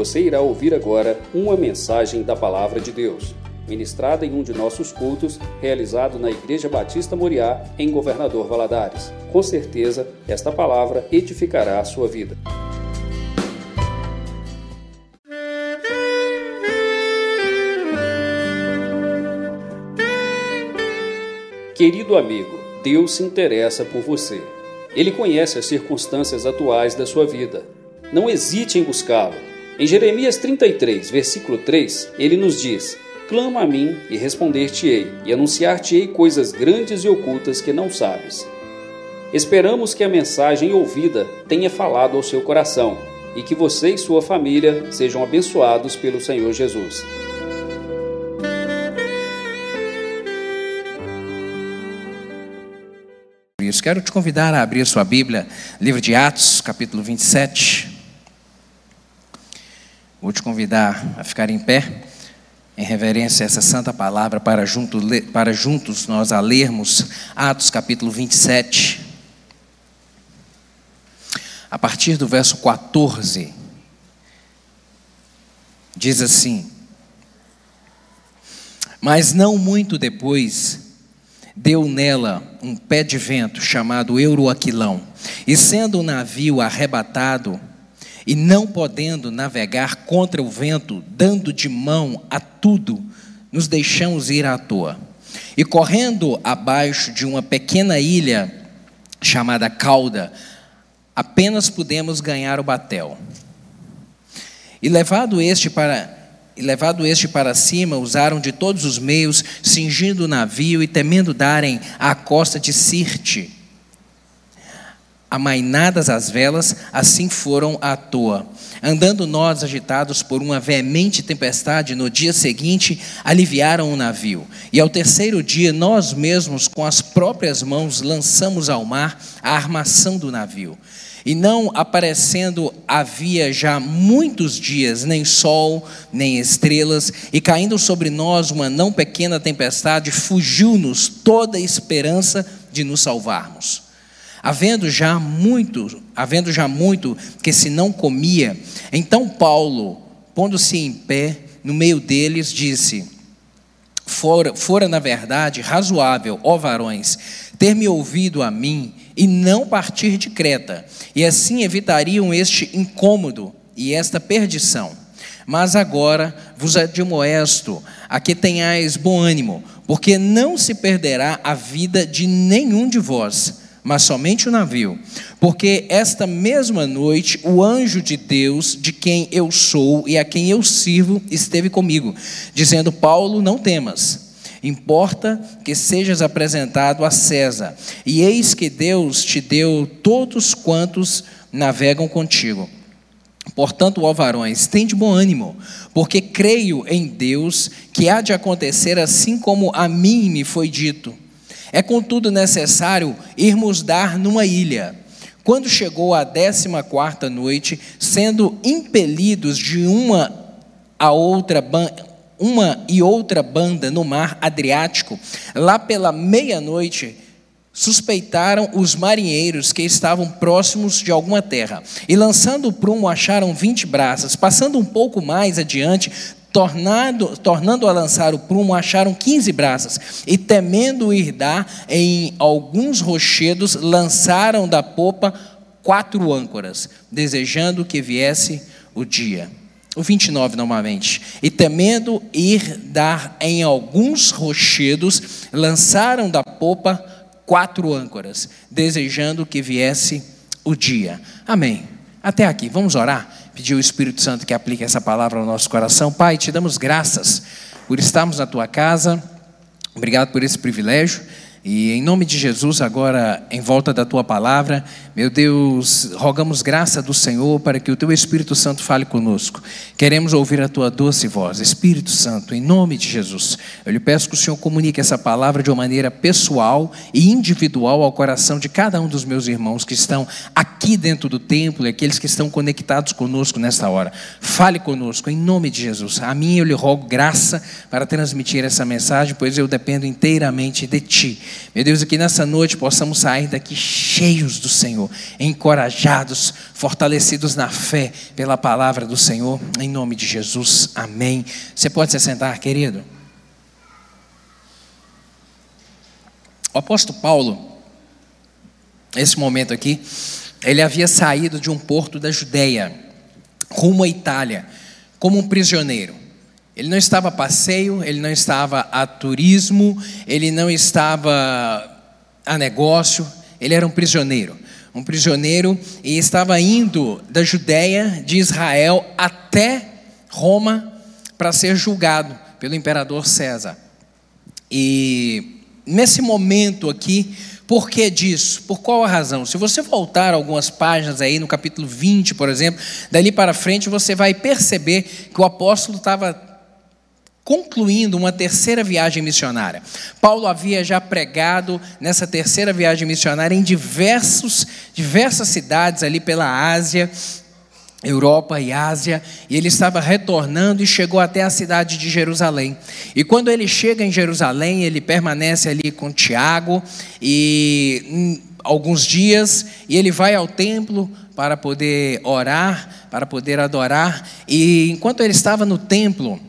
Você irá ouvir agora uma mensagem da Palavra de Deus, ministrada em um de nossos cultos, realizado na Igreja Batista Moriá, em Governador Valadares. Com certeza, esta palavra edificará a sua vida. Querido amigo, Deus se interessa por você. Ele conhece as circunstâncias atuais da sua vida. Não hesite em buscá-lo. Em Jeremias 33, versículo 3, ele nos diz: Clama a mim e responder-te-ei, e anunciar-te-ei coisas grandes e ocultas que não sabes. Esperamos que a mensagem ouvida tenha falado ao seu coração e que você e sua família sejam abençoados pelo Senhor Jesus. Quero te convidar a abrir sua Bíblia, livro de Atos, capítulo 27. Vou te convidar a ficar em pé, em reverência a essa santa palavra, para, junto, para juntos nós a lermos Atos, capítulo 27. A partir do verso 14, diz assim: Mas não muito depois, deu nela um pé de vento chamado Euroaquilão, e sendo o navio arrebatado, e não podendo navegar contra o vento, dando de mão a tudo, nos deixamos ir à toa. E correndo abaixo de uma pequena ilha chamada Cauda, apenas pudemos ganhar o batel. E levado este para e levado este para cima, usaram de todos os meios, cingindo o navio e temendo darem à costa de Sirte. Amainadas as velas, assim foram à toa. Andando nós agitados por uma veemente tempestade, no dia seguinte aliviaram o navio. E ao terceiro dia, nós mesmos, com as próprias mãos, lançamos ao mar a armação do navio e não aparecendo havia já muitos dias, nem sol, nem estrelas, e caindo sobre nós uma não pequena tempestade, fugiu-nos toda a esperança de nos salvarmos. Havendo já muito, havendo já muito que se não comia, então Paulo, pondo-se em pé no meio deles, disse: Fora, fora na verdade razoável, ó varões, ter me ouvido a mim e não partir de Creta, e assim evitariam este incômodo e esta perdição. Mas agora vos admoesto a que tenhais bom ânimo, porque não se perderá a vida de nenhum de vós, mas somente o navio. Porque esta mesma noite o anjo de Deus, de quem eu sou e a quem eu sirvo, esteve comigo, dizendo: Paulo, não temas Importa que sejas apresentado a César. E eis que Deus te deu todos quantos navegam contigo. Portanto, ó varões, tende bom ânimo, porque creio em Deus que há de acontecer assim como a mim me foi dito. É contudo necessário irmos dar numa ilha. Quando chegou a décima quarta noite, sendo impelidos de uma a outra uma e outra banda no mar Adriático, lá pela meia-noite, suspeitaram os marinheiros que estavam próximos de alguma terra. E lançando o prumo, acharam vinte braças. Passando um pouco mais adiante, tornando, tornando a lançar o prumo, acharam quinze braças. E temendo ir dar em alguns rochedos, lançaram da popa quatro âncoras, desejando que viesse o dia. O 29 novamente. E temendo ir dar em alguns rochedos, lançaram da popa quatro âncoras, desejando que viesse o dia. Amém. Até aqui, vamos orar? Pedir o Espírito Santo que aplique essa palavra ao nosso coração. Pai, te damos graças por estarmos na tua casa. Obrigado por esse privilégio. E em nome de Jesus, agora em volta da tua palavra, meu Deus, rogamos graça do Senhor para que o teu Espírito Santo fale conosco. Queremos ouvir a tua doce voz. Espírito Santo, em nome de Jesus, eu lhe peço que o Senhor comunique essa palavra de uma maneira pessoal e individual ao coração de cada um dos meus irmãos que estão aqui dentro do templo e aqueles que estão conectados conosco nesta hora. Fale conosco, em nome de Jesus. A mim eu lhe rogo graça para transmitir essa mensagem, pois eu dependo inteiramente de ti. Meu Deus, que nessa noite possamos sair daqui cheios do Senhor, encorajados, fortalecidos na fé pela palavra do Senhor, em nome de Jesus. Amém. Você pode se sentar, querido? O apóstolo Paulo, nesse momento aqui, ele havia saído de um porto da Judéia, rumo à Itália, como um prisioneiro. Ele não estava a passeio, ele não estava a turismo, ele não estava a negócio, ele era um prisioneiro. Um prisioneiro e estava indo da Judéia, de Israel, até Roma para ser julgado pelo imperador César. E nesse momento aqui, por que disso? Por qual a razão? Se você voltar algumas páginas aí, no capítulo 20, por exemplo, dali para frente, você vai perceber que o apóstolo estava concluindo uma terceira viagem missionária. Paulo havia já pregado nessa terceira viagem missionária em diversos, diversas cidades ali pela Ásia, Europa e Ásia, e ele estava retornando e chegou até a cidade de Jerusalém. E quando ele chega em Jerusalém, ele permanece ali com Tiago e hum, alguns dias, e ele vai ao templo para poder orar, para poder adorar, e enquanto ele estava no templo,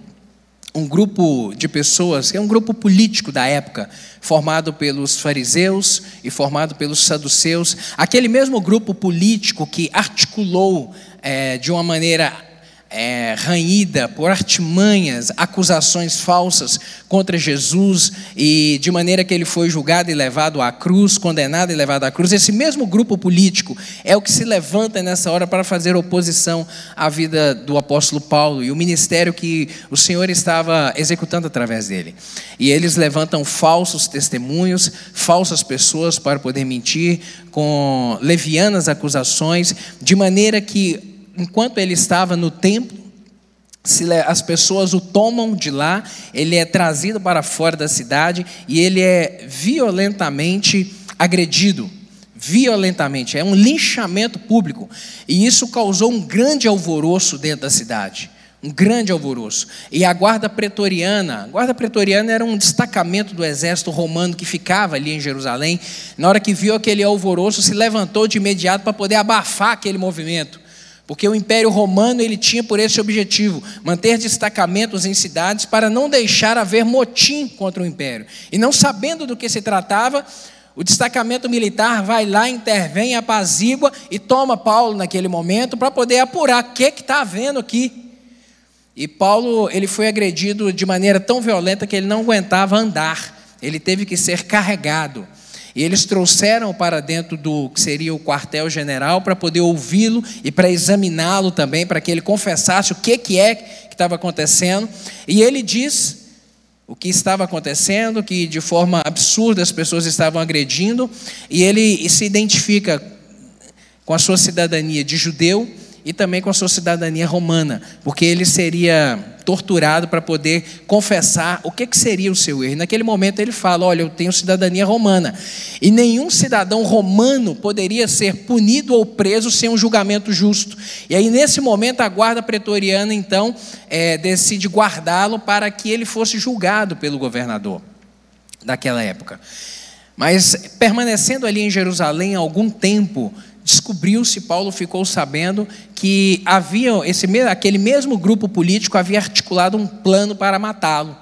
um grupo de pessoas, que é um grupo político da época, formado pelos fariseus e formado pelos saduceus, aquele mesmo grupo político que articulou é, de uma maneira é, ranhida por artimanhas, acusações falsas contra Jesus, e de maneira que ele foi julgado e levado à cruz, condenado e levado à cruz. Esse mesmo grupo político é o que se levanta nessa hora para fazer oposição à vida do apóstolo Paulo e o ministério que o Senhor estava executando através dele. E eles levantam falsos testemunhos, falsas pessoas para poder mentir, com levianas acusações, de maneira que enquanto ele estava no templo, as pessoas o tomam de lá, ele é trazido para fora da cidade e ele é violentamente agredido. Violentamente, é um linchamento público. E isso causou um grande alvoroço dentro da cidade. Um grande alvoroço. E a guarda pretoriana, a guarda pretoriana era um destacamento do exército romano que ficava ali em Jerusalém. Na hora que viu aquele alvoroço, se levantou de imediato para poder abafar aquele movimento. Porque o Império Romano ele tinha por esse objetivo manter destacamentos em cidades para não deixar haver motim contra o Império. E não sabendo do que se tratava, o destacamento militar vai lá, intervém, apazigua e toma Paulo naquele momento para poder apurar o que está havendo aqui. E Paulo ele foi agredido de maneira tão violenta que ele não aguentava andar, ele teve que ser carregado. E eles trouxeram para dentro do que seria o quartel-general para poder ouvi-lo e para examiná-lo também, para que ele confessasse o que, que é que estava acontecendo. E ele diz o que estava acontecendo, que de forma absurda as pessoas estavam agredindo, e ele se identifica com a sua cidadania de judeu e também com a sua cidadania romana, porque ele seria torturado para poder confessar o que, que seria o seu erro. naquele momento ele fala: Olha, eu tenho cidadania romana. E nenhum cidadão romano poderia ser punido ou preso sem um julgamento justo. E aí, nesse momento, a guarda pretoriana, então, é, decide guardá-lo para que ele fosse julgado pelo governador daquela época. Mas permanecendo ali em Jerusalém algum tempo, descobriu-se, Paulo ficou sabendo que havia esse aquele mesmo grupo político havia articulado um plano para matá-lo.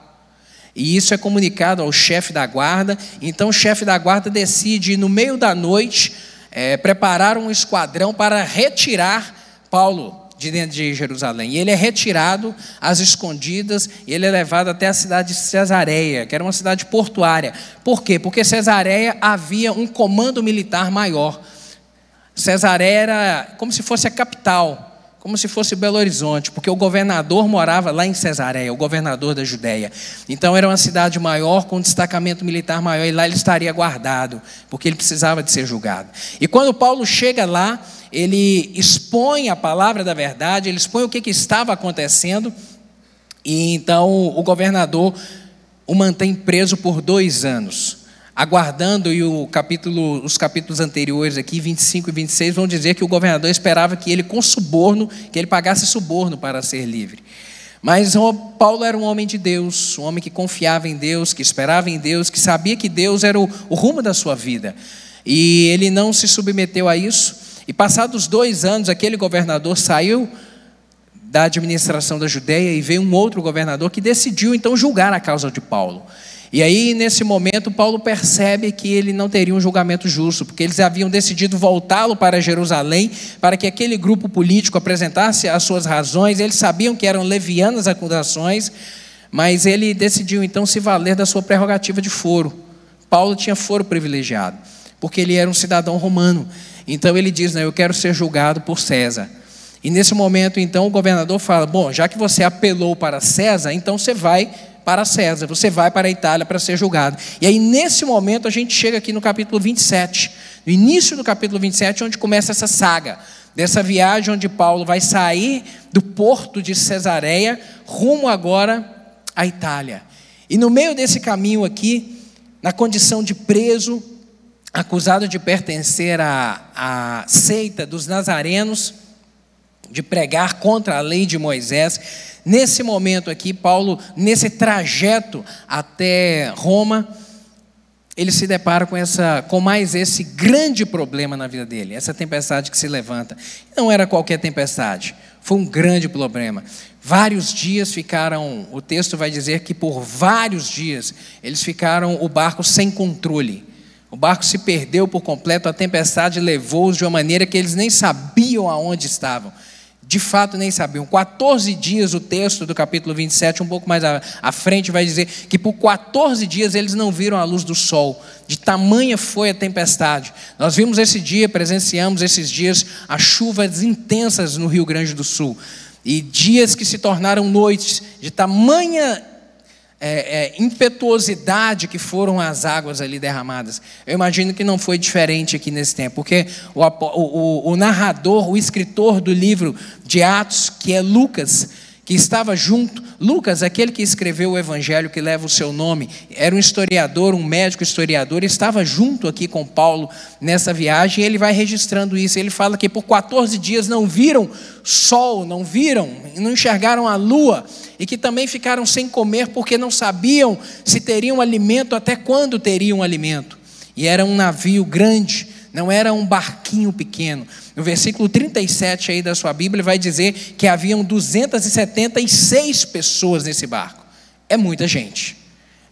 E isso é comunicado ao chefe da guarda. Então o chefe da guarda decide, no meio da noite, é, preparar um esquadrão para retirar Paulo de dentro de Jerusalém. E ele é retirado às escondidas e ele é levado até a cidade de Cesareia, que era uma cidade portuária. Por quê? Porque Cesareia havia um comando militar maior. Cesareia era como se fosse a capital, como se fosse Belo Horizonte, porque o governador morava lá em Cesareia, o governador da Judéia. Então era uma cidade maior, com um destacamento militar maior, e lá ele estaria guardado, porque ele precisava de ser julgado. E quando Paulo chega lá, ele expõe a palavra da verdade, ele expõe o que, que estava acontecendo, e então o governador o mantém preso por dois anos aguardando, e o capítulo, os capítulos anteriores aqui, 25 e 26, vão dizer que o governador esperava que ele, com suborno, que ele pagasse suborno para ser livre. Mas Paulo era um homem de Deus, um homem que confiava em Deus, que esperava em Deus, que sabia que Deus era o, o rumo da sua vida. E ele não se submeteu a isso. E passados dois anos, aquele governador saiu da administração da Judéia e veio um outro governador que decidiu então julgar a causa de Paulo. E aí, nesse momento, Paulo percebe que ele não teria um julgamento justo, porque eles haviam decidido voltá-lo para Jerusalém, para que aquele grupo político apresentasse as suas razões. Eles sabiam que eram levianas acusações, mas ele decidiu então se valer da sua prerrogativa de foro. Paulo tinha foro privilegiado, porque ele era um cidadão romano. Então ele diz: Eu quero ser julgado por César. E nesse momento, então, o governador fala: Bom, já que você apelou para César, então você vai para César, você vai para a Itália para ser julgado. E aí, nesse momento, a gente chega aqui no capítulo 27, no início do capítulo 27, onde começa essa saga, dessa viagem onde Paulo vai sair do porto de Cesareia, rumo agora à Itália. E no meio desse caminho aqui, na condição de preso, acusado de pertencer à, à seita dos nazarenos, de pregar contra a lei de Moisés. Nesse momento aqui, Paulo, nesse trajeto até Roma, ele se depara com essa, com mais esse grande problema na vida dele, essa tempestade que se levanta. Não era qualquer tempestade, foi um grande problema. Vários dias ficaram, o texto vai dizer que por vários dias eles ficaram o barco sem controle. O barco se perdeu por completo, a tempestade levou-os de uma maneira que eles nem sabiam aonde estavam de fato nem sabiam. 14 dias, o texto do capítulo 27, um pouco mais à, frente, vai dizer que por 14 dias eles não viram a luz do sol, de tamanha foi a tempestade. Nós vimos esse dia, presenciamos esses dias, as chuvas intensas no Rio Grande do Sul. E dias que se tornaram noites, de tamanha é, é, impetuosidade que foram as águas ali derramadas. Eu imagino que não foi diferente aqui nesse tempo, porque o, o, o narrador, o escritor do livro de Atos, que é Lucas, que estava junto. Lucas, aquele que escreveu o evangelho que leva o seu nome, era um historiador, um médico historiador, estava junto aqui com Paulo nessa viagem, e ele vai registrando isso. Ele fala que por 14 dias não viram sol, não viram, não enxergaram a lua, e que também ficaram sem comer porque não sabiam se teriam alimento, até quando teriam alimento. E era um navio grande, não era um barquinho pequeno. No versículo 37 aí da sua Bíblia vai dizer que haviam 276 pessoas nesse barco. É muita gente.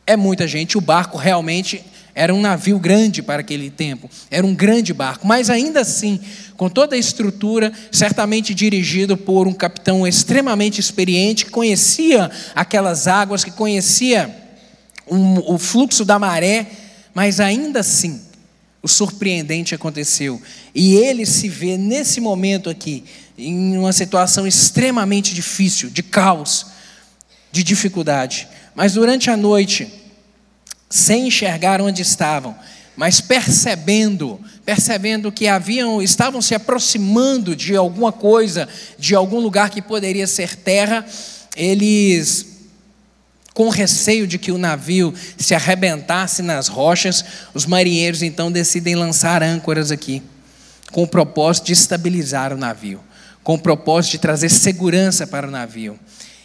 É muita gente. O barco realmente era um navio grande para aquele tempo. Era um grande barco, mas ainda assim, com toda a estrutura, certamente dirigido por um capitão extremamente experiente que conhecia aquelas águas, que conhecia o fluxo da maré, mas ainda assim o surpreendente aconteceu. E ele se vê nesse momento aqui, em uma situação extremamente difícil, de caos, de dificuldade. Mas durante a noite, sem enxergar onde estavam, mas percebendo, percebendo que haviam, estavam se aproximando de alguma coisa, de algum lugar que poderia ser terra, eles com receio de que o navio se arrebentasse nas rochas, os marinheiros então decidem lançar âncoras aqui, com o propósito de estabilizar o navio, com o propósito de trazer segurança para o navio.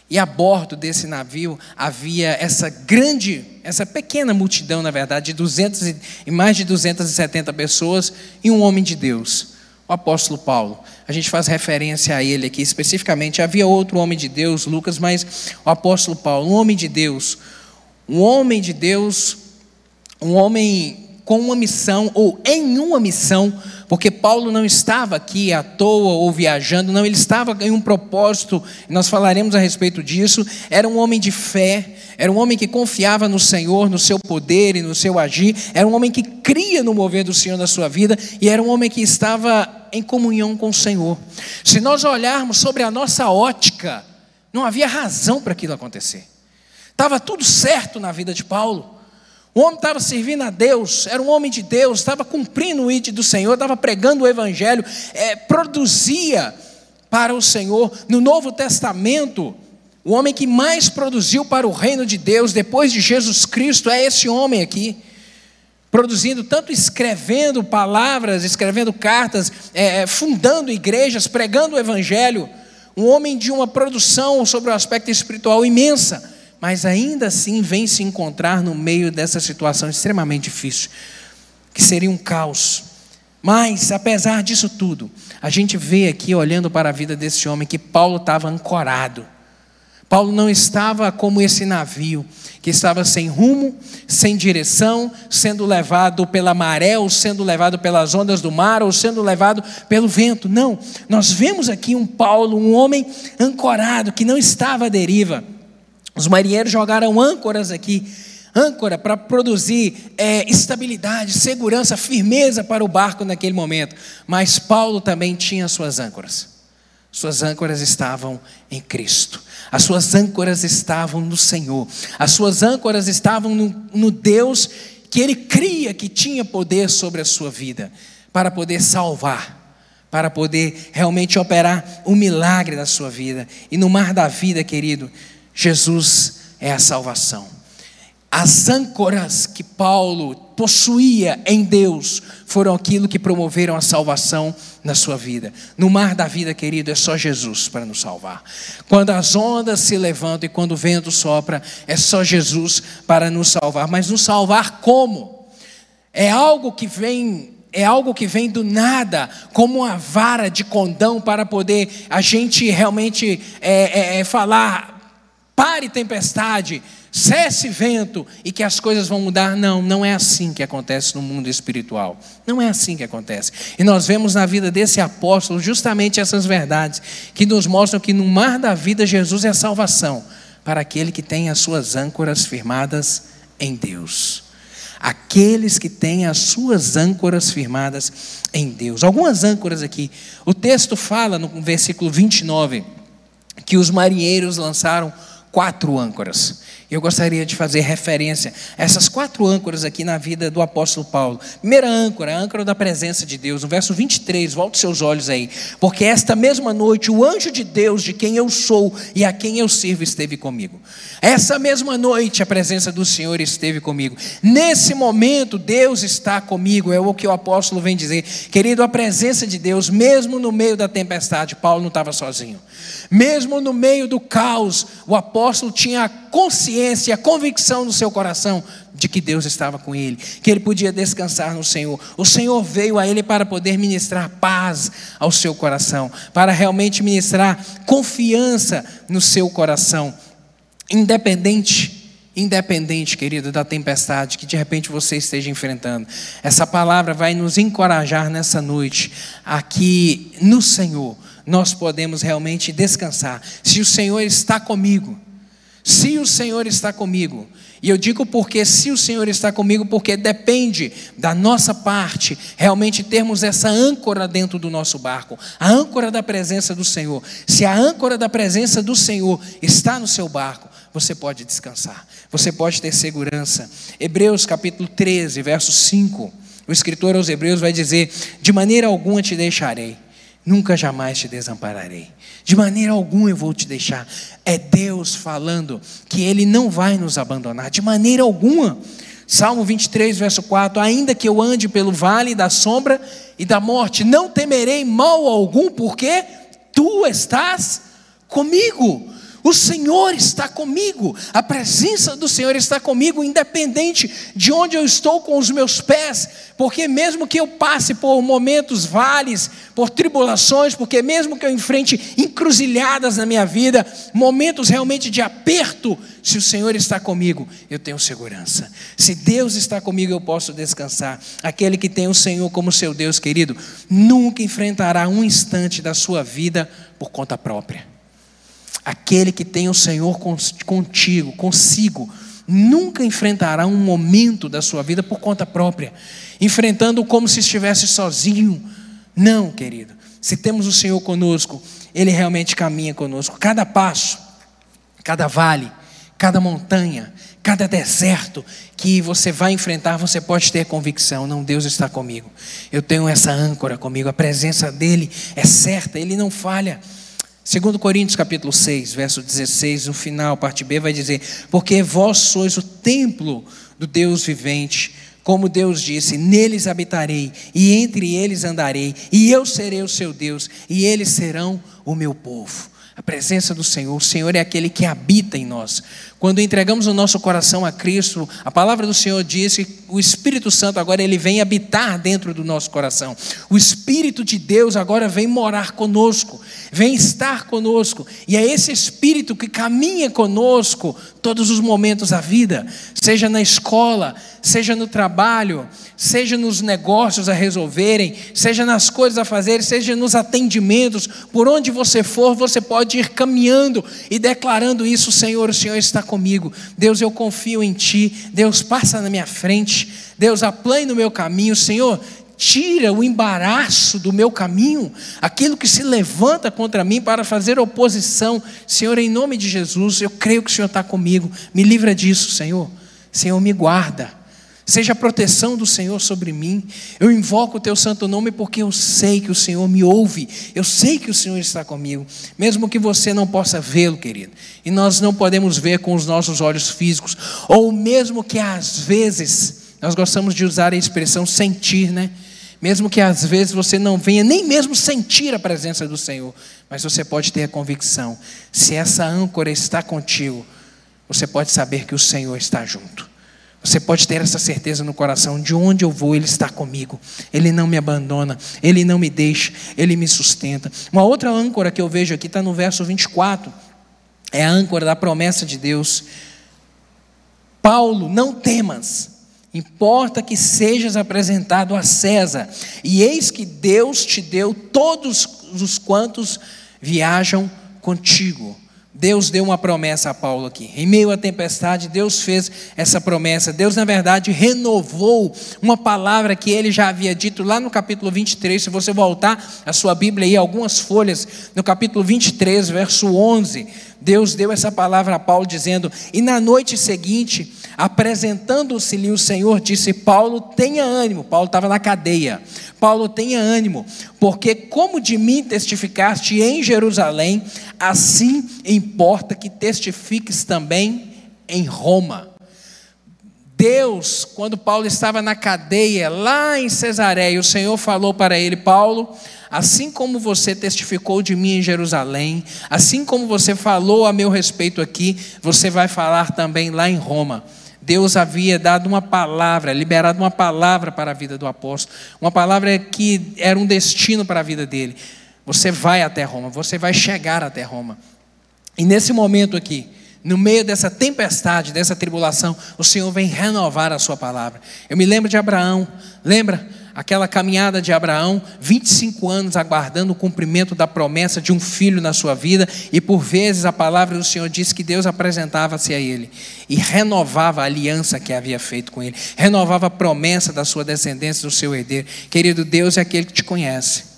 E a bordo desse navio havia essa grande, essa pequena multidão, na verdade, de 200 e mais de 270 pessoas e um homem de Deus apóstolo Paulo. A gente faz referência a ele aqui especificamente. Havia outro homem de Deus, Lucas, mas o apóstolo Paulo, um homem de Deus, um homem de Deus, um homem com uma missão ou em uma missão, porque Paulo não estava aqui à toa ou viajando, não, ele estava em um propósito, nós falaremos a respeito disso. Era um homem de fé, era um homem que confiava no Senhor, no seu poder e no seu agir, era um homem que cria no mover do Senhor na sua vida e era um homem que estava em comunhão com o Senhor. Se nós olharmos sobre a nossa ótica, não havia razão para aquilo acontecer. Estava tudo certo na vida de Paulo. O homem estava servindo a Deus, era um homem de Deus, estava cumprindo o ID do Senhor, estava pregando o Evangelho, é, produzia para o Senhor. No Novo Testamento, o homem que mais produziu para o reino de Deus depois de Jesus Cristo é esse homem aqui. Produzindo, tanto escrevendo palavras, escrevendo cartas, é, é fundando igrejas, pregando o Evangelho um homem de uma produção sobre o aspecto espiritual imensa, mas ainda assim vem se encontrar no meio dessa situação extremamente difícil, que seria um caos. Mas, apesar disso tudo, a gente vê aqui, olhando para a vida desse homem, que Paulo estava ancorado. Paulo não estava como esse navio, que estava sem rumo, sem direção, sendo levado pela maré, ou sendo levado pelas ondas do mar, ou sendo levado pelo vento. Não, nós vemos aqui um Paulo, um homem ancorado, que não estava à deriva. Os marinheiros jogaram âncoras aqui, âncora para produzir é, estabilidade, segurança, firmeza para o barco naquele momento. Mas Paulo também tinha suas âncoras. Suas âncoras estavam em Cristo. As suas âncoras estavam no Senhor. As suas âncoras estavam no, no Deus que ele cria que tinha poder sobre a sua vida para poder salvar, para poder realmente operar o milagre da sua vida. E no mar da vida, querido, Jesus é a salvação. As âncoras que Paulo possuía em Deus foram aquilo que promoveram a salvação na sua vida. No mar da vida, querido, é só Jesus para nos salvar. Quando as ondas se levantam e quando o vento sopra, é só Jesus para nos salvar. Mas nos salvar como? É algo que vem é algo que vem do nada, como uma vara de condão para poder a gente realmente é, é, é falar pare tempestade, cesse vento e que as coisas vão mudar. Não, não é assim que acontece no mundo espiritual. Não é assim que acontece. E nós vemos na vida desse apóstolo justamente essas verdades que nos mostram que no mar da vida Jesus é a salvação para aquele que tem as suas âncoras firmadas em Deus. Aqueles que têm as suas âncoras firmadas em Deus. Algumas âncoras aqui. O texto fala no versículo 29 que os marinheiros lançaram quatro âncoras. Eu gostaria de fazer referência a essas quatro âncoras aqui na vida do apóstolo Paulo. Primeira âncora, a âncora da presença de Deus. No verso 23, volte seus olhos aí. Porque esta mesma noite o anjo de Deus, de quem eu sou e a quem eu sirvo, esteve comigo. Essa mesma noite a presença do Senhor esteve comigo. Nesse momento, Deus está comigo. É o que o apóstolo vem dizer. Querido, a presença de Deus, mesmo no meio da tempestade, Paulo não estava sozinho. Mesmo no meio do caos, o apóstolo tinha consciência, a convicção no seu coração de que Deus estava com ele, que ele podia descansar no Senhor. O Senhor veio a ele para poder ministrar paz ao seu coração, para realmente ministrar confiança no seu coração, independente independente, querido, da tempestade que de repente você esteja enfrentando. Essa palavra vai nos encorajar nessa noite, aqui no Senhor, nós podemos realmente descansar. Se o Senhor está comigo, se o Senhor está comigo, e eu digo porque se o Senhor está comigo, porque depende da nossa parte realmente termos essa âncora dentro do nosso barco, a âncora da presença do Senhor. Se a âncora da presença do Senhor está no seu barco, você pode descansar, você pode ter segurança. Hebreus capítulo 13, verso 5. O escritor aos Hebreus vai dizer: De maneira alguma te deixarei Nunca jamais te desampararei. De maneira alguma eu vou te deixar. É Deus falando que Ele não vai nos abandonar. De maneira alguma. Salmo 23, verso 4: Ainda que eu ande pelo vale da sombra e da morte, não temerei mal algum, porque tu estás comigo. O Senhor está comigo, a presença do Senhor está comigo, independente de onde eu estou com os meus pés, porque mesmo que eu passe por momentos vales, por tribulações, porque mesmo que eu enfrente encruzilhadas na minha vida, momentos realmente de aperto, se o Senhor está comigo, eu tenho segurança. Se Deus está comigo, eu posso descansar. Aquele que tem o Senhor como seu Deus, querido, nunca enfrentará um instante da sua vida por conta própria. Aquele que tem o Senhor contigo, consigo, nunca enfrentará um momento da sua vida por conta própria, enfrentando como se estivesse sozinho. Não, querido. Se temos o Senhor conosco, Ele realmente caminha conosco. Cada passo, cada vale, cada montanha, cada deserto que você vai enfrentar, você pode ter convicção: não, Deus está comigo. Eu tenho essa âncora comigo, a presença dEle é certa, Ele não falha. Segundo Coríntios capítulo 6, verso 16, no final, parte B, vai dizer: Porque vós sois o templo do Deus vivente, como Deus disse: Neles habitarei, e entre eles andarei, e eu serei o seu Deus, e eles serão o meu povo. A presença do Senhor. O Senhor é aquele que habita em nós. Quando entregamos o nosso coração a Cristo, a palavra do Senhor diz que o Espírito Santo agora ele vem habitar dentro do nosso coração. O Espírito de Deus agora vem morar conosco, vem estar conosco. E é esse Espírito que caminha conosco todos os momentos da vida, seja na escola, seja no trabalho, seja nos negócios a resolverem, seja nas coisas a fazer, seja nos atendimentos, por onde você for, você pode ir caminhando e declarando isso, Senhor, o Senhor está comigo. Deus, eu confio em ti. Deus, passa na minha frente. Deus, aplane no meu caminho, Senhor. Tira o embaraço do meu caminho, aquilo que se levanta contra mim para fazer oposição. Senhor, em nome de Jesus, eu creio que o Senhor está comigo. Me livra disso, Senhor. Senhor, me guarda. Seja a proteção do Senhor sobre mim. Eu invoco o teu santo nome porque eu sei que o Senhor me ouve. Eu sei que o Senhor está comigo, mesmo que você não possa vê-lo, querido. E nós não podemos ver com os nossos olhos físicos, ou mesmo que às vezes nós gostamos de usar a expressão sentir, né? Mesmo que às vezes você não venha nem mesmo sentir a presença do Senhor, mas você pode ter a convicção, se essa âncora está contigo, você pode saber que o Senhor está junto. Você pode ter essa certeza no coração: de onde eu vou, Ele está comigo. Ele não me abandona, Ele não me deixa, Ele me sustenta. Uma outra âncora que eu vejo aqui está no verso 24. É a âncora da promessa de Deus. Paulo, não temas, importa que sejas apresentado a César, e eis que Deus te deu todos os quantos viajam contigo. Deus deu uma promessa a Paulo aqui. Em meio à tempestade, Deus fez essa promessa. Deus, na verdade, renovou uma palavra que ele já havia dito lá no capítulo 23. Se você voltar a sua Bíblia aí, algumas folhas, no capítulo 23, verso 11, Deus deu essa palavra a Paulo dizendo: E na noite seguinte, apresentando-se-lhe o Senhor, disse: Paulo, tenha ânimo. Paulo estava na cadeia. Paulo, tenha ânimo, porque como de mim testificaste em Jerusalém, assim importa que testifiques também em Roma. Deus, quando Paulo estava na cadeia, lá em Cesareia, o Senhor falou para ele: Paulo, assim como você testificou de mim em Jerusalém, assim como você falou a meu respeito aqui, você vai falar também lá em Roma. Deus havia dado uma palavra, liberado uma palavra para a vida do apóstolo, uma palavra que era um destino para a vida dele. Você vai até Roma, você vai chegar até Roma. E nesse momento aqui, no meio dessa tempestade, dessa tribulação, o Senhor vem renovar a sua palavra. Eu me lembro de Abraão, lembra? Aquela caminhada de Abraão, 25 anos aguardando o cumprimento da promessa de um filho na sua vida, e por vezes a palavra do Senhor diz que Deus apresentava-se a ele e renovava a aliança que havia feito com ele, renovava a promessa da sua descendência, do seu herdeiro. Querido, Deus é aquele que te conhece.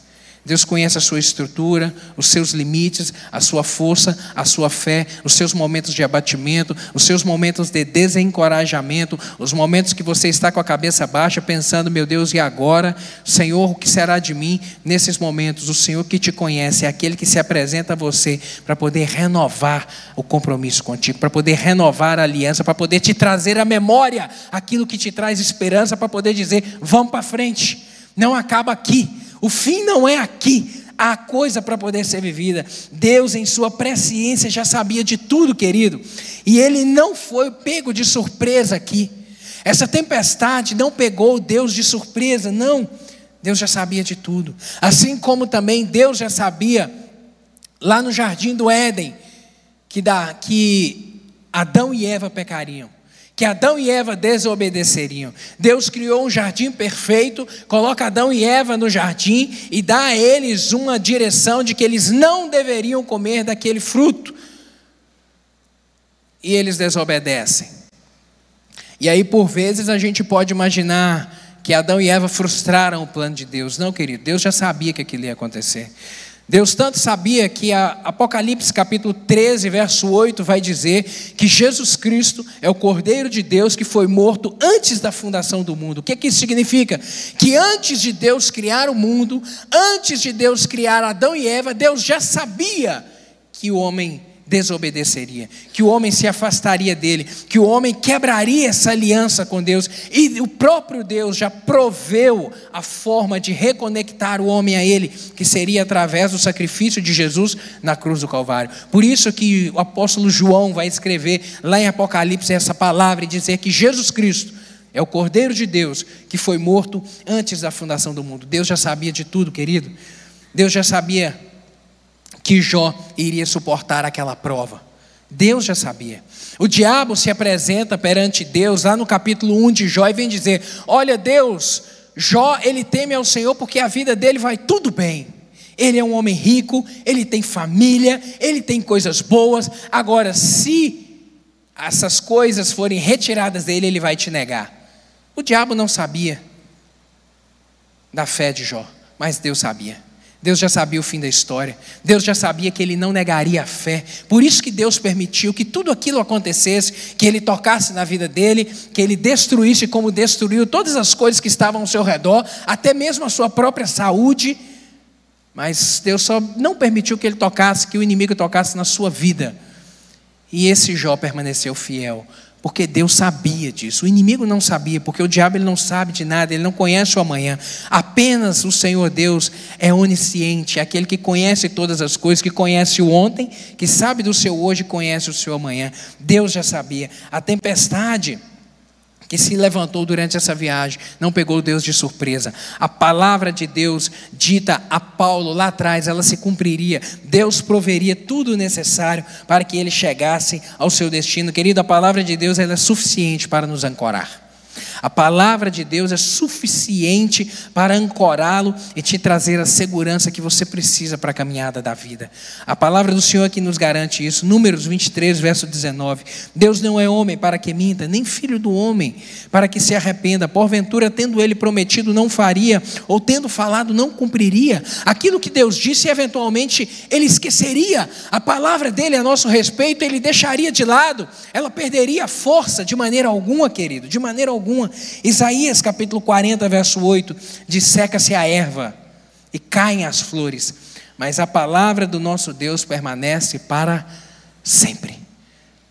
Deus conhece a sua estrutura, os seus limites, a sua força, a sua fé, os seus momentos de abatimento, os seus momentos de desencorajamento, os momentos que você está com a cabeça baixa, pensando, meu Deus, e agora? Senhor, o que será de mim nesses momentos? O Senhor que te conhece é aquele que se apresenta a você para poder renovar o compromisso contigo, para poder renovar a aliança, para poder te trazer à memória aquilo que te traz esperança, para poder dizer, vamos para frente, não acaba aqui o fim não é aqui. Há coisa para poder ser vivida. Deus, em sua presciência, já sabia de tudo, querido. E ele não foi pego de surpresa aqui. Essa tempestade não pegou Deus de surpresa, não. Deus já sabia de tudo. Assim como também Deus já sabia, lá no jardim do Éden, que, da, que Adão e Eva pecariam que Adão e Eva desobedeceriam. Deus criou um jardim perfeito, coloca Adão e Eva no jardim e dá a eles uma direção de que eles não deveriam comer daquele fruto. E eles desobedecem. E aí, por vezes, a gente pode imaginar que Adão e Eva frustraram o plano de Deus. Não, querido, Deus já sabia que aquilo ia acontecer. Deus tanto sabia que Apocalipse capítulo 13, verso 8 vai dizer que Jesus Cristo é o Cordeiro de Deus que foi morto antes da fundação do mundo. O que, que isso significa? Que antes de Deus criar o mundo, antes de Deus criar Adão e Eva, Deus já sabia que o homem desobedeceria, que o homem se afastaria dele, que o homem quebraria essa aliança com Deus, e o próprio Deus já proveu a forma de reconectar o homem a ele, que seria através do sacrifício de Jesus na cruz do Calvário. Por isso que o apóstolo João vai escrever lá em Apocalipse essa palavra e dizer que Jesus Cristo é o Cordeiro de Deus que foi morto antes da fundação do mundo. Deus já sabia de tudo, querido. Deus já sabia que Jó iria suportar aquela prova. Deus já sabia. O diabo se apresenta perante Deus lá no capítulo 1 de Jó e vem dizer: Olha, Deus, Jó, ele teme ao Senhor porque a vida dele vai tudo bem. Ele é um homem rico, ele tem família, ele tem coisas boas. Agora, se essas coisas forem retiradas dele, ele vai te negar. O diabo não sabia da fé de Jó, mas Deus sabia. Deus já sabia o fim da história. Deus já sabia que ele não negaria a fé. Por isso que Deus permitiu que tudo aquilo acontecesse, que ele tocasse na vida dele, que ele destruísse como destruiu todas as coisas que estavam ao seu redor, até mesmo a sua própria saúde. Mas Deus só não permitiu que ele tocasse, que o inimigo tocasse na sua vida. E esse Jó permaneceu fiel porque Deus sabia disso. O inimigo não sabia, porque o diabo ele não sabe de nada, ele não conhece o amanhã. Apenas o Senhor Deus é onisciente, é aquele que conhece todas as coisas, que conhece o ontem, que sabe do seu hoje, conhece o seu amanhã. Deus já sabia. A tempestade que se levantou durante essa viagem, não pegou Deus de surpresa. A palavra de Deus dita a Paulo lá atrás, ela se cumpriria. Deus proveria tudo necessário para que ele chegasse ao seu destino. Querido, a palavra de Deus ela é suficiente para nos ancorar. A palavra de Deus é suficiente para ancorá-lo e te trazer a segurança que você precisa para a caminhada da vida. A palavra do Senhor é que nos garante isso. Números 23, verso 19. Deus não é homem para que minta, nem filho do homem para que se arrependa. Porventura, tendo ele prometido, não faria, ou tendo falado, não cumpriria. Aquilo que Deus disse, eventualmente, ele esqueceria. A palavra dele a nosso respeito, ele deixaria de lado. Ela perderia força de maneira alguma, querido, de maneira alguma. Isaías capítulo 40, verso 8: diz: Seca-se a erva e caem as flores, mas a palavra do nosso Deus permanece para sempre.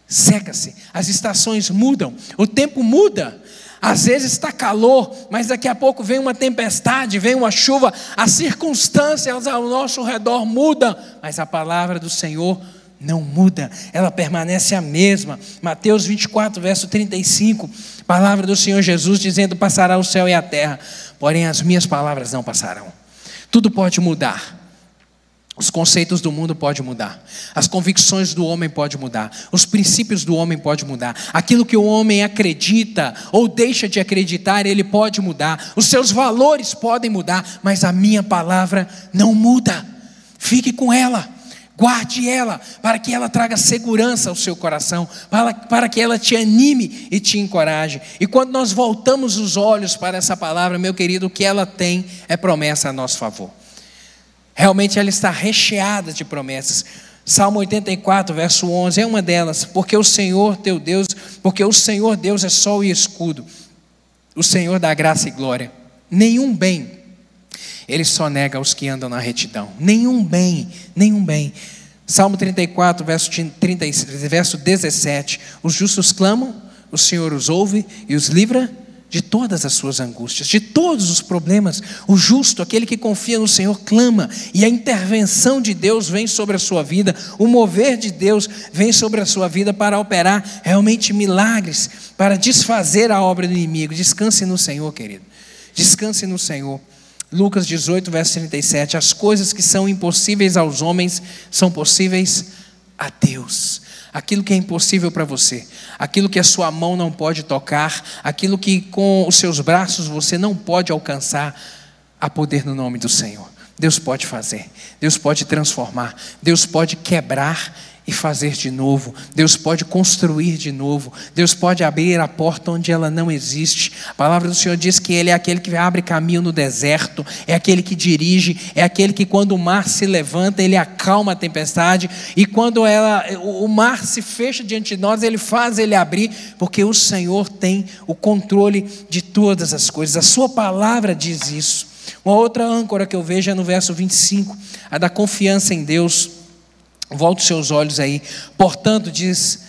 Seca-se, as estações mudam, o tempo muda. Às vezes está calor, mas daqui a pouco vem uma tempestade, vem uma chuva, as circunstâncias ao nosso redor mudam, mas a palavra do Senhor não muda, ela permanece a mesma. Mateus 24, verso 35, palavra do Senhor Jesus dizendo: Passará o céu e a terra, porém as minhas palavras não passarão. Tudo pode mudar. Os conceitos do mundo podem mudar, as convicções do homem podem mudar, os princípios do homem podem mudar, aquilo que o homem acredita ou deixa de acreditar, ele pode mudar, os seus valores podem mudar, mas a minha palavra não muda. Fique com ela. Guarde ela, para que ela traga segurança ao seu coração, para, para que ela te anime e te encoraje. E quando nós voltamos os olhos para essa palavra, meu querido, o que ela tem é promessa a nosso favor. Realmente ela está recheada de promessas. Salmo 84, verso 11 é uma delas. Porque o Senhor teu Deus, porque o Senhor Deus é sol e escudo, o Senhor dá graça e glória. Nenhum bem ele só nega aos que andam na retidão. Nenhum bem, nenhum bem. Salmo 34, verso, 30, verso 17. Os justos clamam, o Senhor os ouve e os livra de todas as suas angústias, de todos os problemas. O justo, aquele que confia no Senhor, clama, e a intervenção de Deus vem sobre a sua vida, o mover de Deus vem sobre a sua vida para operar realmente milagres, para desfazer a obra do inimigo. Descanse no Senhor, querido. Descanse no Senhor. Lucas 18, verso 37. As coisas que são impossíveis aos homens são possíveis a Deus. Aquilo que é impossível para você, aquilo que a sua mão não pode tocar, aquilo que com os seus braços você não pode alcançar, há poder no nome do Senhor. Deus pode fazer, Deus pode transformar, Deus pode quebrar e fazer de novo. Deus pode construir de novo. Deus pode abrir a porta onde ela não existe. A palavra do Senhor diz que Ele é aquele que abre caminho no deserto, é aquele que dirige, é aquele que, quando o mar se levanta, Ele acalma a tempestade, e quando ela, o mar se fecha diante de nós, Ele faz ele abrir, porque o Senhor tem o controle de todas as coisas. A Sua palavra diz isso. Uma outra âncora que eu vejo é no verso 25, a da confiança em Deus. Volte seus olhos aí. Portanto, diz,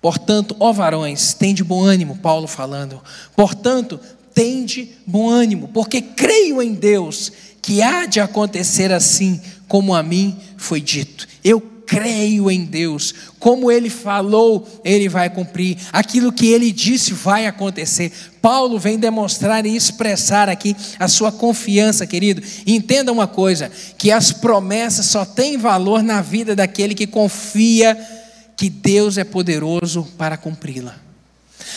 portanto, ó varões, tende bom ânimo, Paulo falando. Portanto, tende bom ânimo, porque creio em Deus que há de acontecer assim como a mim foi dito. Eu creio em Deus, como ele falou, ele vai cumprir, aquilo que ele disse vai acontecer. Paulo vem demonstrar e expressar aqui a sua confiança, querido. entenda uma coisa: que as promessas só têm valor na vida daquele que confia que Deus é poderoso para cumpri-la.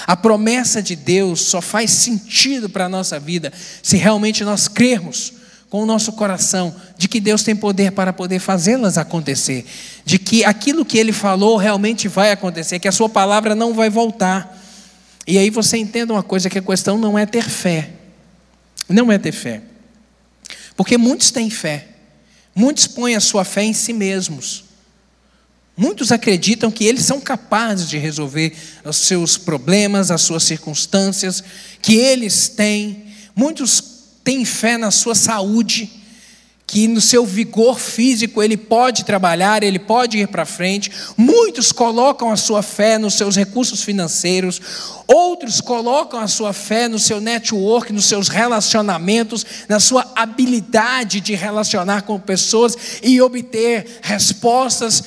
A promessa de Deus só faz sentido para a nossa vida se realmente nós crermos com o nosso coração de que Deus tem poder para poder fazê-las acontecer, de que aquilo que ele falou realmente vai acontecer, que a sua palavra não vai voltar. E aí você entenda uma coisa que a questão não é ter fé. Não é ter fé. Porque muitos têm fé. Muitos põem a sua fé em si mesmos. Muitos acreditam que eles são capazes de resolver os seus problemas, as suas circunstâncias, que eles têm. Muitos tem fé na sua saúde, que no seu vigor físico ele pode trabalhar, ele pode ir para frente. Muitos colocam a sua fé nos seus recursos financeiros, outros colocam a sua fé no seu network, nos seus relacionamentos, na sua habilidade de relacionar com pessoas e obter respostas,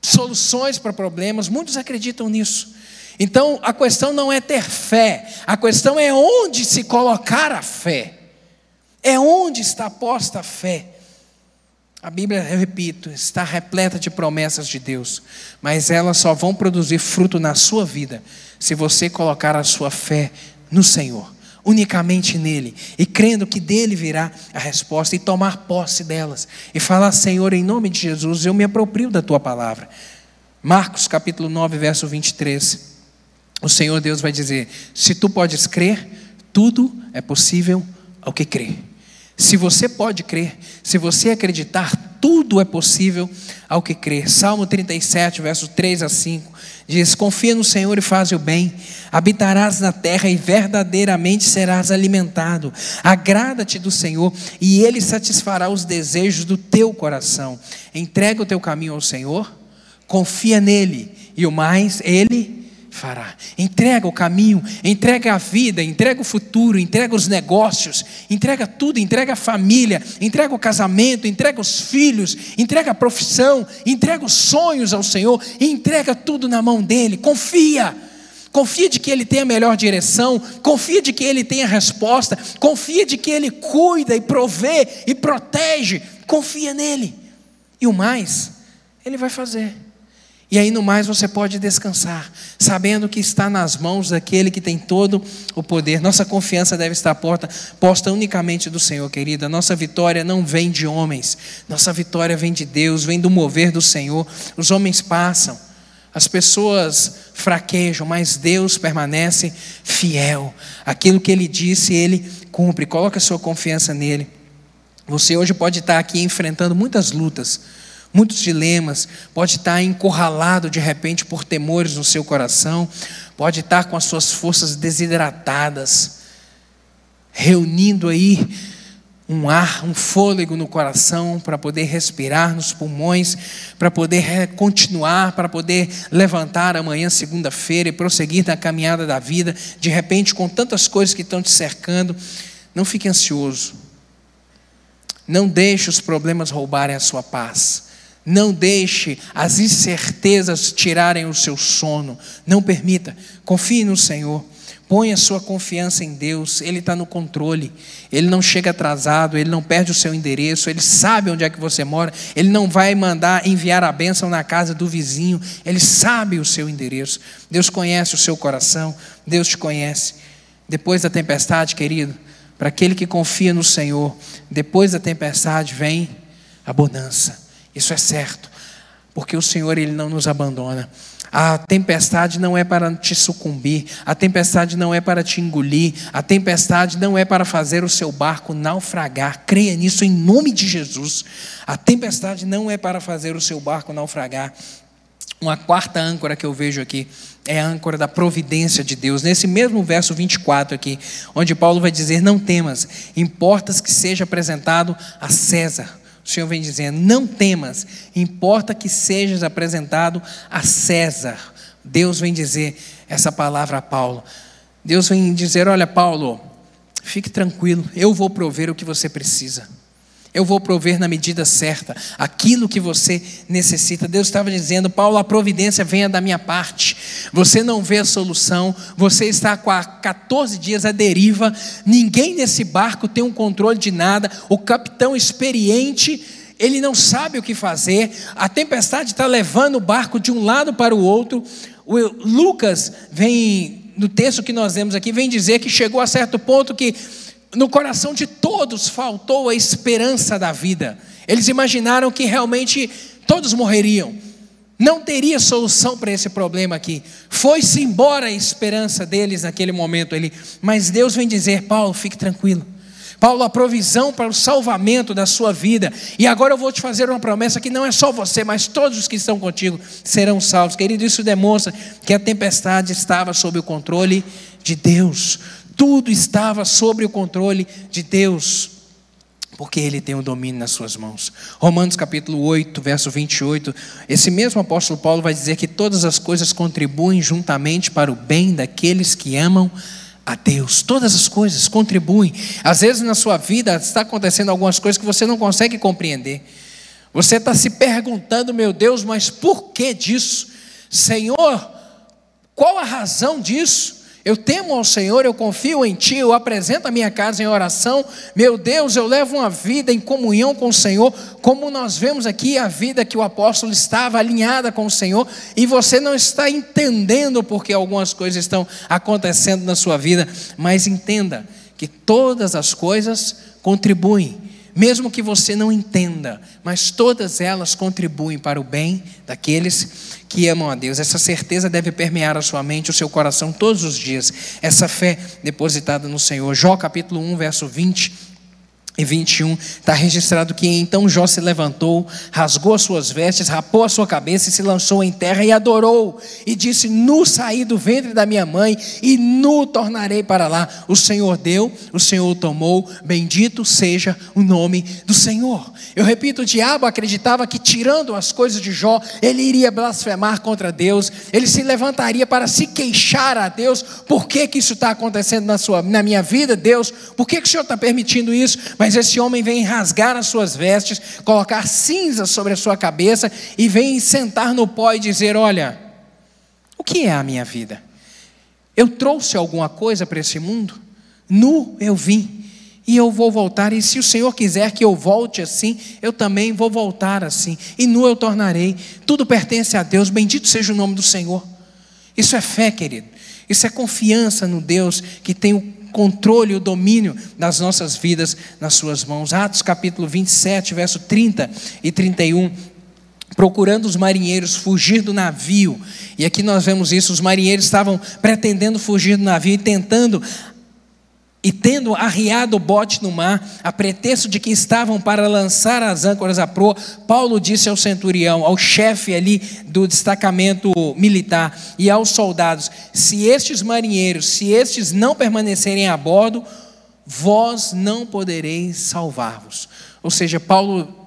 soluções para problemas. Muitos acreditam nisso. Então a questão não é ter fé, a questão é onde se colocar a fé. É onde está posta a fé. A Bíblia, eu repito, está repleta de promessas de Deus, mas elas só vão produzir fruto na sua vida se você colocar a sua fé no Senhor, unicamente nele, e crendo que dele virá a resposta e tomar posse delas, e falar: Senhor, em nome de Jesus, eu me aproprio da tua palavra. Marcos capítulo 9, verso 23. O Senhor Deus vai dizer: Se tu podes crer, tudo é possível ao que crê. Se você pode crer, se você acreditar, tudo é possível ao que crer. Salmo 37, versos 3 a 5, diz: Confia no Senhor e faz o bem, habitarás na terra e verdadeiramente serás alimentado. Agrada-te do Senhor e Ele satisfará os desejos do teu coração. Entrega o teu caminho ao Senhor, confia nele e o mais Ele fará. Entrega o caminho, entrega a vida, entrega o futuro, entrega os negócios, entrega tudo, entrega a família, entrega o casamento, entrega os filhos, entrega a profissão, entrega os sonhos ao Senhor, entrega tudo na mão dele. Confia. Confia de que Ele tem a melhor direção, confia de que Ele tem a resposta, confia de que Ele cuida e provê e protege, confia nele. E o mais, Ele vai fazer. E aí no mais você pode descansar, sabendo que está nas mãos daquele que tem todo o poder. Nossa confiança deve estar porta, posta unicamente do Senhor, querida. Nossa vitória não vem de homens, nossa vitória vem de Deus, vem do mover do Senhor. Os homens passam, as pessoas fraquejam, mas Deus permanece fiel. Aquilo que Ele disse, Ele cumpre. Coloque a sua confiança nele. Você hoje pode estar aqui enfrentando muitas lutas muitos dilemas, pode estar encurralado de repente por temores no seu coração, pode estar com as suas forças desidratadas, reunindo aí um ar, um fôlego no coração para poder respirar nos pulmões, para poder continuar, para poder levantar amanhã, segunda-feira, e prosseguir na caminhada da vida, de repente, com tantas coisas que estão te cercando. Não fique ansioso. Não deixe os problemas roubarem a sua paz. Não deixe as incertezas tirarem o seu sono. Não permita. Confie no Senhor. Ponha sua confiança em Deus. Ele está no controle. Ele não chega atrasado. Ele não perde o seu endereço. Ele sabe onde é que você mora. Ele não vai mandar enviar a bênção na casa do vizinho. Ele sabe o seu endereço. Deus conhece o seu coração. Deus te conhece. Depois da tempestade, querido, para aquele que confia no Senhor, depois da tempestade vem a bonança isso é certo, porque o Senhor ele não nos abandona. A tempestade não é para te sucumbir, a tempestade não é para te engolir, a tempestade não é para fazer o seu barco naufragar. Creia nisso em nome de Jesus. A tempestade não é para fazer o seu barco naufragar. Uma quarta âncora que eu vejo aqui é a âncora da providência de Deus. Nesse mesmo verso 24 aqui, onde Paulo vai dizer: Não temas, importas que seja apresentado a César O Senhor vem dizendo: não temas, importa que sejas apresentado a César. Deus vem dizer essa palavra a Paulo. Deus vem dizer: olha, Paulo, fique tranquilo, eu vou prover o que você precisa. Eu vou prover na medida certa aquilo que você necessita. Deus estava dizendo, Paulo, a providência venha da minha parte. Você não vê a solução, você está com há 14 dias à deriva, ninguém nesse barco tem um controle de nada, o capitão experiente ele não sabe o que fazer, a tempestade está levando o barco de um lado para o outro. O Lucas vem, no texto que nós vemos aqui, vem dizer que chegou a certo ponto que no coração de todos faltou a esperança da vida. Eles imaginaram que realmente todos morreriam. Não teria solução para esse problema aqui. Foi-se embora a esperança deles naquele momento ali. Mas Deus vem dizer: Paulo, fique tranquilo. Paulo, a provisão para o salvamento da sua vida. E agora eu vou te fazer uma promessa que não é só você, mas todos os que estão contigo serão salvos. Querido, isso demonstra que a tempestade estava sob o controle de Deus. Tudo estava sob o controle de Deus, porque Ele tem o domínio nas suas mãos. Romanos capítulo 8, verso 28, esse mesmo apóstolo Paulo vai dizer que todas as coisas contribuem juntamente para o bem daqueles que amam a Deus. Todas as coisas contribuem. Às vezes na sua vida está acontecendo algumas coisas que você não consegue compreender. Você está se perguntando, meu Deus, mas por que disso? Senhor, qual a razão disso? Eu temo ao Senhor, eu confio em Ti, eu apresento a minha casa em oração. Meu Deus, eu levo uma vida em comunhão com o Senhor, como nós vemos aqui a vida que o apóstolo estava alinhada com o Senhor, e você não está entendendo porque algumas coisas estão acontecendo na sua vida, mas entenda que todas as coisas contribuem mesmo que você não entenda, mas todas elas contribuem para o bem daqueles que amam a Deus. Essa certeza deve permear a sua mente, o seu coração todos os dias. Essa fé depositada no Senhor. Jó capítulo 1, verso 20 e 21, está registrado que então Jó se levantou, rasgou as suas vestes, rapou a sua cabeça e se lançou em terra e adorou, e disse: Nu saí do ventre da minha mãe, e nu tornarei para lá. O Senhor deu, o Senhor tomou, bendito seja o nome do Senhor. Eu repito: o diabo acreditava que tirando as coisas de Jó, ele iria blasfemar contra Deus, ele se levantaria para se queixar a Deus: por que, que isso está acontecendo na, sua, na minha vida, Deus? Por que, que o Senhor está permitindo isso? Mas esse homem vem rasgar as suas vestes, colocar cinza sobre a sua cabeça e vem sentar no pó e dizer: Olha, o que é a minha vida? Eu trouxe alguma coisa para esse mundo? Nu eu vim e eu vou voltar. E se o Senhor quiser que eu volte assim, eu também vou voltar assim. E nu eu tornarei. Tudo pertence a Deus. Bendito seja o nome do Senhor. Isso é fé, querido. Isso é confiança no Deus que tem o controle o domínio das nossas vidas nas suas mãos. Atos capítulo 27, verso 30 e 31 procurando os marinheiros fugir do navio. E aqui nós vemos isso: os marinheiros estavam pretendendo fugir do navio e tentando e tendo arriado o bote no mar, a pretexto de que estavam para lançar as âncoras à proa, Paulo disse ao centurião, ao chefe ali do destacamento militar e aos soldados: se estes marinheiros, se estes não permanecerem a bordo, vós não podereis salvar-vos. Ou seja, Paulo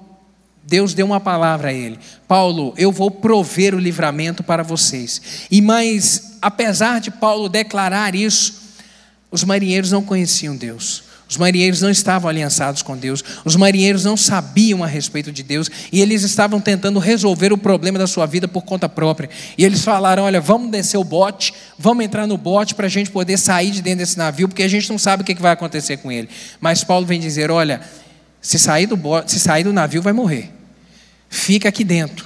Deus deu uma palavra a ele: Paulo, eu vou prover o livramento para vocês. E mais, apesar de Paulo declarar isso, os marinheiros não conheciam Deus. Os marinheiros não estavam aliançados com Deus, os marinheiros não sabiam a respeito de Deus e eles estavam tentando resolver o problema da sua vida por conta própria. E eles falaram: Olha, vamos descer o bote, vamos entrar no bote para a gente poder sair de dentro desse navio, porque a gente não sabe o que vai acontecer com ele. Mas Paulo vem dizer: Olha, se sair do, bote, se sair do navio, vai morrer. Fica aqui dentro.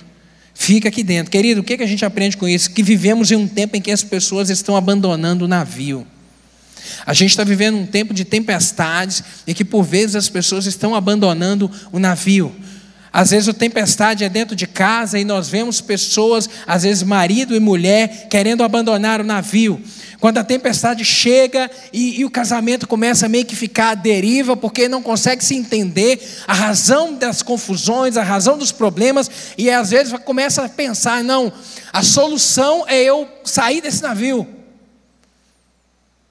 Fica aqui dentro. Querido, o que a gente aprende com isso? Que vivemos em um tempo em que as pessoas estão abandonando o navio. A gente está vivendo um tempo de tempestades e que por vezes as pessoas estão abandonando o navio. Às vezes a tempestade é dentro de casa e nós vemos pessoas, às vezes marido e mulher, querendo abandonar o navio. Quando a tempestade chega e, e, o casamento começa a meio que ficar à deriva, porque não consegue se entender a razão das confusões, a razão dos problemas, e às vezes começa a pensar: não, a solução é eu sair desse navio.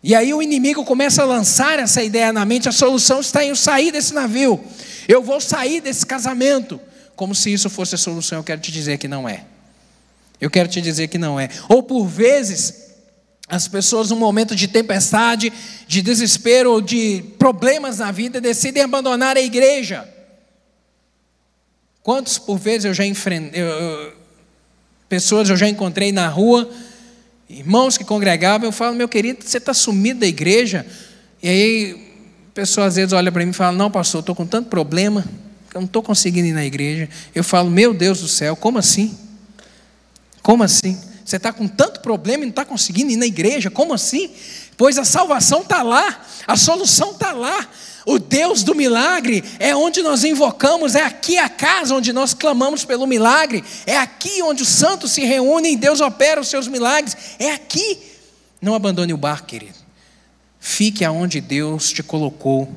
E aí o inimigo começa a lançar essa ideia na mente, a solução está em eu sair desse navio. Eu vou sair desse casamento. Como se isso fosse a solução, eu quero te dizer que não é. Eu quero te dizer que não é. Ou por vezes, as pessoas, num momento de tempestade, de desespero ou de problemas na vida, decidem abandonar a igreja. Quantos por vezes eu já enfrentei, pessoas eu já encontrei na rua, irmãos que congregavam, eu falo, meu querido, você está sumido da igreja. E aí, a pessoa às vezes olha para mim e fala, não, pastor, estou com tanto problema, eu não estou conseguindo ir na igreja. Eu falo, meu Deus do céu, como assim? Como assim? Você está com tanto problema e não está conseguindo ir na igreja? Como assim? Pois a salvação está lá, a solução está lá. O Deus do milagre é onde nós invocamos, é aqui a casa onde nós clamamos pelo milagre, é aqui onde os santos se reúnem e Deus opera os seus milagres, é aqui. Não abandone o barco, querido. Fique aonde Deus te colocou.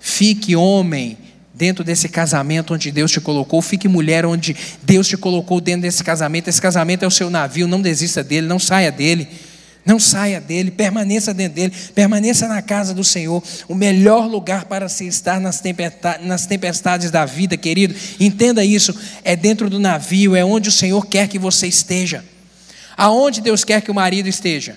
Fique homem dentro desse casamento onde Deus te colocou. Fique mulher onde Deus te colocou dentro desse casamento. Esse casamento é o seu navio, não desista dele, não saia dele. Não saia dele, permaneça dentro dele, permaneça na casa do Senhor. O melhor lugar para se estar nas tempestades, nas tempestades da vida, querido, entenda isso: é dentro do navio, é onde o Senhor quer que você esteja. Aonde Deus quer que o marido esteja?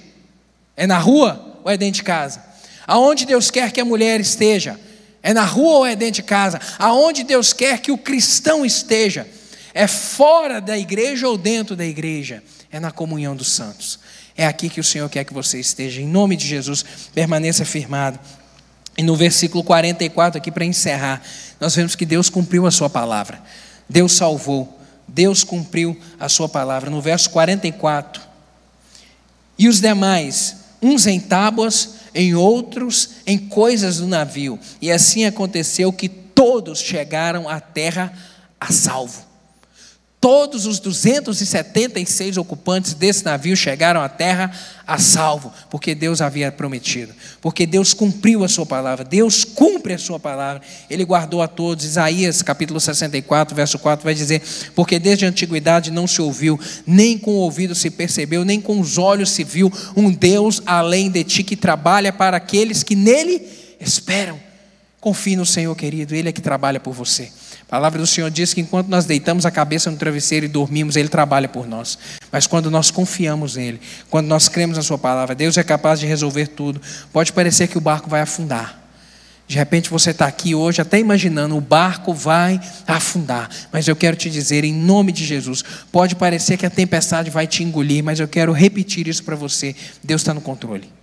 É na rua ou é dentro de casa? Aonde Deus quer que a mulher esteja? É na rua ou é dentro de casa? Aonde Deus quer que o cristão esteja? É fora da igreja ou dentro da igreja? É na comunhão dos santos. É aqui que o Senhor quer que você esteja. Em nome de Jesus, permaneça firmado. E no versículo 44, aqui para encerrar, nós vemos que Deus cumpriu a sua palavra. Deus salvou. Deus cumpriu a sua palavra. No verso 44. E os demais, uns em tábuas, em outros em coisas do navio. E assim aconteceu que todos chegaram à terra a salvo. Todos os 276 ocupantes desse navio chegaram à terra a salvo, porque Deus havia prometido, porque Deus cumpriu a sua palavra, Deus cumpre a sua palavra, Ele guardou a todos. Isaías capítulo 64, verso 4 vai dizer: Porque desde a antiguidade não se ouviu, nem com o ouvido se percebeu, nem com os olhos se viu um Deus além de ti que trabalha para aqueles que nele esperam. Confie no Senhor, querido, Ele é que trabalha por você. A palavra do Senhor diz que enquanto nós deitamos a cabeça no travesseiro e dormimos, Ele trabalha por nós. Mas quando nós confiamos nele, quando nós cremos na Sua palavra, Deus é capaz de resolver tudo. Pode parecer que o barco vai afundar. De repente você está aqui hoje até imaginando o barco vai afundar, mas eu quero te dizer em nome de Jesus, pode parecer que a tempestade vai te engolir, mas eu quero repetir isso para você: Deus está no controle.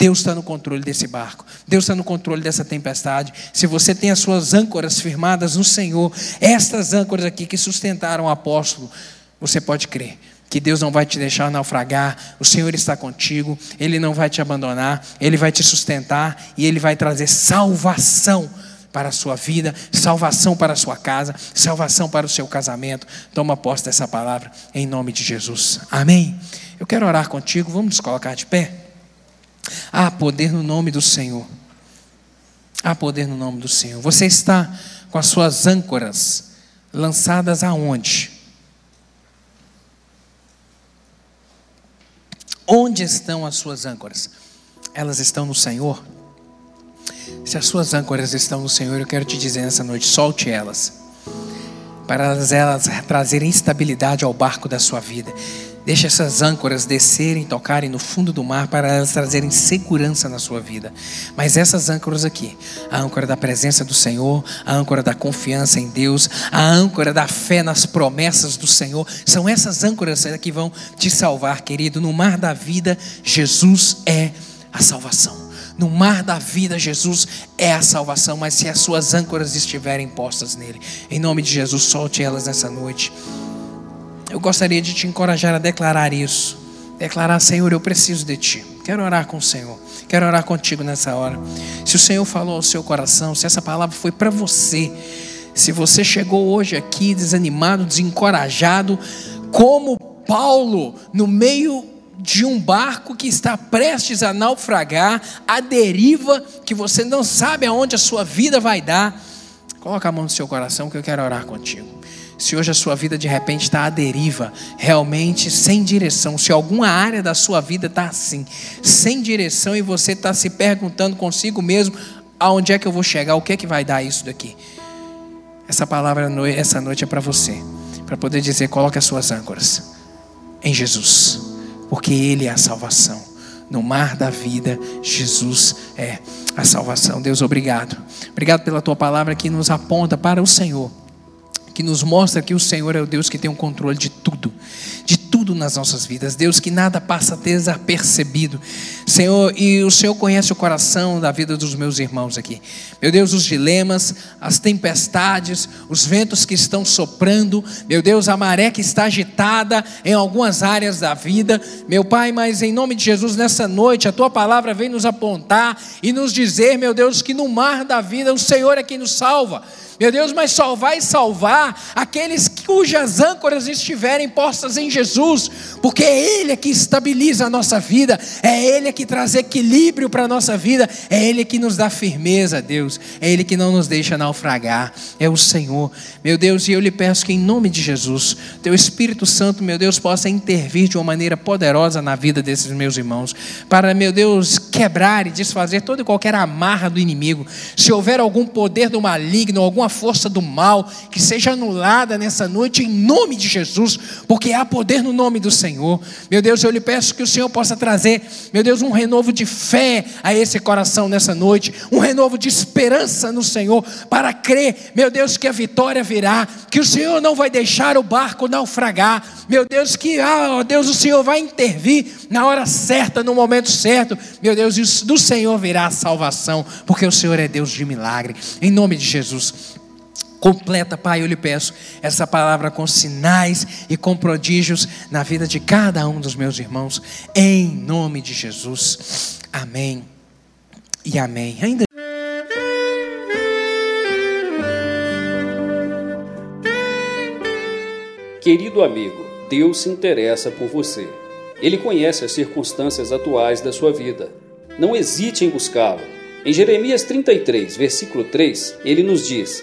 Deus está no controle desse barco, Deus está no controle dessa tempestade. Se você tem as suas âncoras firmadas no Senhor, estas âncoras aqui que sustentaram o apóstolo, você pode crer que Deus não vai te deixar naufragar, o Senhor está contigo, Ele não vai te abandonar, Ele vai te sustentar e Ele vai trazer salvação para a sua vida, salvação para a sua casa, salvação para o seu casamento. Toma posse dessa palavra em nome de Jesus. Amém. Eu quero orar contigo, vamos nos colocar de pé. Há poder no nome do Senhor. Há poder no nome do Senhor. Você está com as suas âncoras lançadas aonde? Onde estão as suas âncoras? Elas estão no Senhor? Se as suas âncoras estão no Senhor, eu quero te dizer nessa noite: solte elas, para elas trazerem estabilidade ao barco da sua vida. Deixe essas âncoras descerem, tocarem no fundo do mar para elas trazerem segurança na sua vida. Mas essas âncoras aqui, a âncora da presença do Senhor, a âncora da confiança em Deus, a âncora da fé nas promessas do Senhor, são essas âncoras que vão te salvar, querido. No mar da vida, Jesus é a salvação. No mar da vida, Jesus é a salvação, mas se as suas âncoras estiverem postas nele, em nome de Jesus, solte elas nessa noite. Eu gostaria de te encorajar a declarar isso. Declarar, Senhor, eu preciso de Ti. Quero orar com o Senhor. Quero orar contigo nessa hora. Se o Senhor falou ao seu coração, se essa palavra foi para você, se você chegou hoje aqui desanimado, desencorajado, como Paulo, no meio de um barco que está prestes a naufragar, a deriva, que você não sabe aonde a sua vida vai dar, coloca a mão no seu coração que eu quero orar contigo. Se hoje a sua vida de repente está à deriva, realmente sem direção, se alguma área da sua vida está assim, sem direção e você está se perguntando consigo mesmo, aonde é que eu vou chegar, o que é que vai dar isso daqui? essa palavra essa noite é para você, para poder dizer: coloque as suas âncoras em Jesus, porque Ele é a salvação. No mar da vida, Jesus é a salvação. Deus, obrigado. Obrigado pela tua palavra que nos aponta para o Senhor que nos mostra que o Senhor é o Deus que tem o controle de tudo, de tudo nas nossas vidas. Deus que nada passa desapercebido. Senhor, e o Senhor conhece o coração da vida dos meus irmãos aqui. Meu Deus, os dilemas, as tempestades, os ventos que estão soprando, meu Deus, a maré que está agitada em algumas áreas da vida. Meu Pai, mas em nome de Jesus, nessa noite, a tua palavra vem nos apontar e nos dizer, meu Deus, que no mar da vida o Senhor é quem nos salva. Meu Deus, mas só vai salvar aqueles cujas âncoras estiverem postas em Jesus, porque é Ele que estabiliza a nossa vida, é Ele que traz equilíbrio para a nossa vida, é Ele que nos dá firmeza, Deus, é Ele que não nos deixa naufragar, é o Senhor, meu Deus, e eu lhe peço que em nome de Jesus, Teu Espírito Santo, meu Deus, possa intervir de uma maneira poderosa na vida desses meus irmãos, para, meu Deus, quebrar e desfazer toda e qualquer amarra do inimigo, se houver algum poder do maligno, alguma força do mal que seja anulada nessa noite em nome de Jesus, porque há poder no nome do Senhor. Meu Deus, eu lhe peço que o Senhor possa trazer, meu Deus, um renovo de fé a esse coração nessa noite, um renovo de esperança no Senhor, para crer, meu Deus, que a vitória virá, que o Senhor não vai deixar o barco naufragar, meu Deus, que, ah, Deus, o Senhor vai intervir na hora certa, no momento certo, meu Deus, do Senhor virá a salvação, porque o Senhor é Deus de milagre, em nome de Jesus. Completa, Pai, eu lhe peço essa palavra com sinais e com prodígios na vida de cada um dos meus irmãos, em nome de Jesus. Amém e amém. Ainda Querido amigo, Deus se interessa por você. Ele conhece as circunstâncias atuais da sua vida. Não hesite em buscá-lo. Em Jeremias 33, versículo 3, ele nos diz: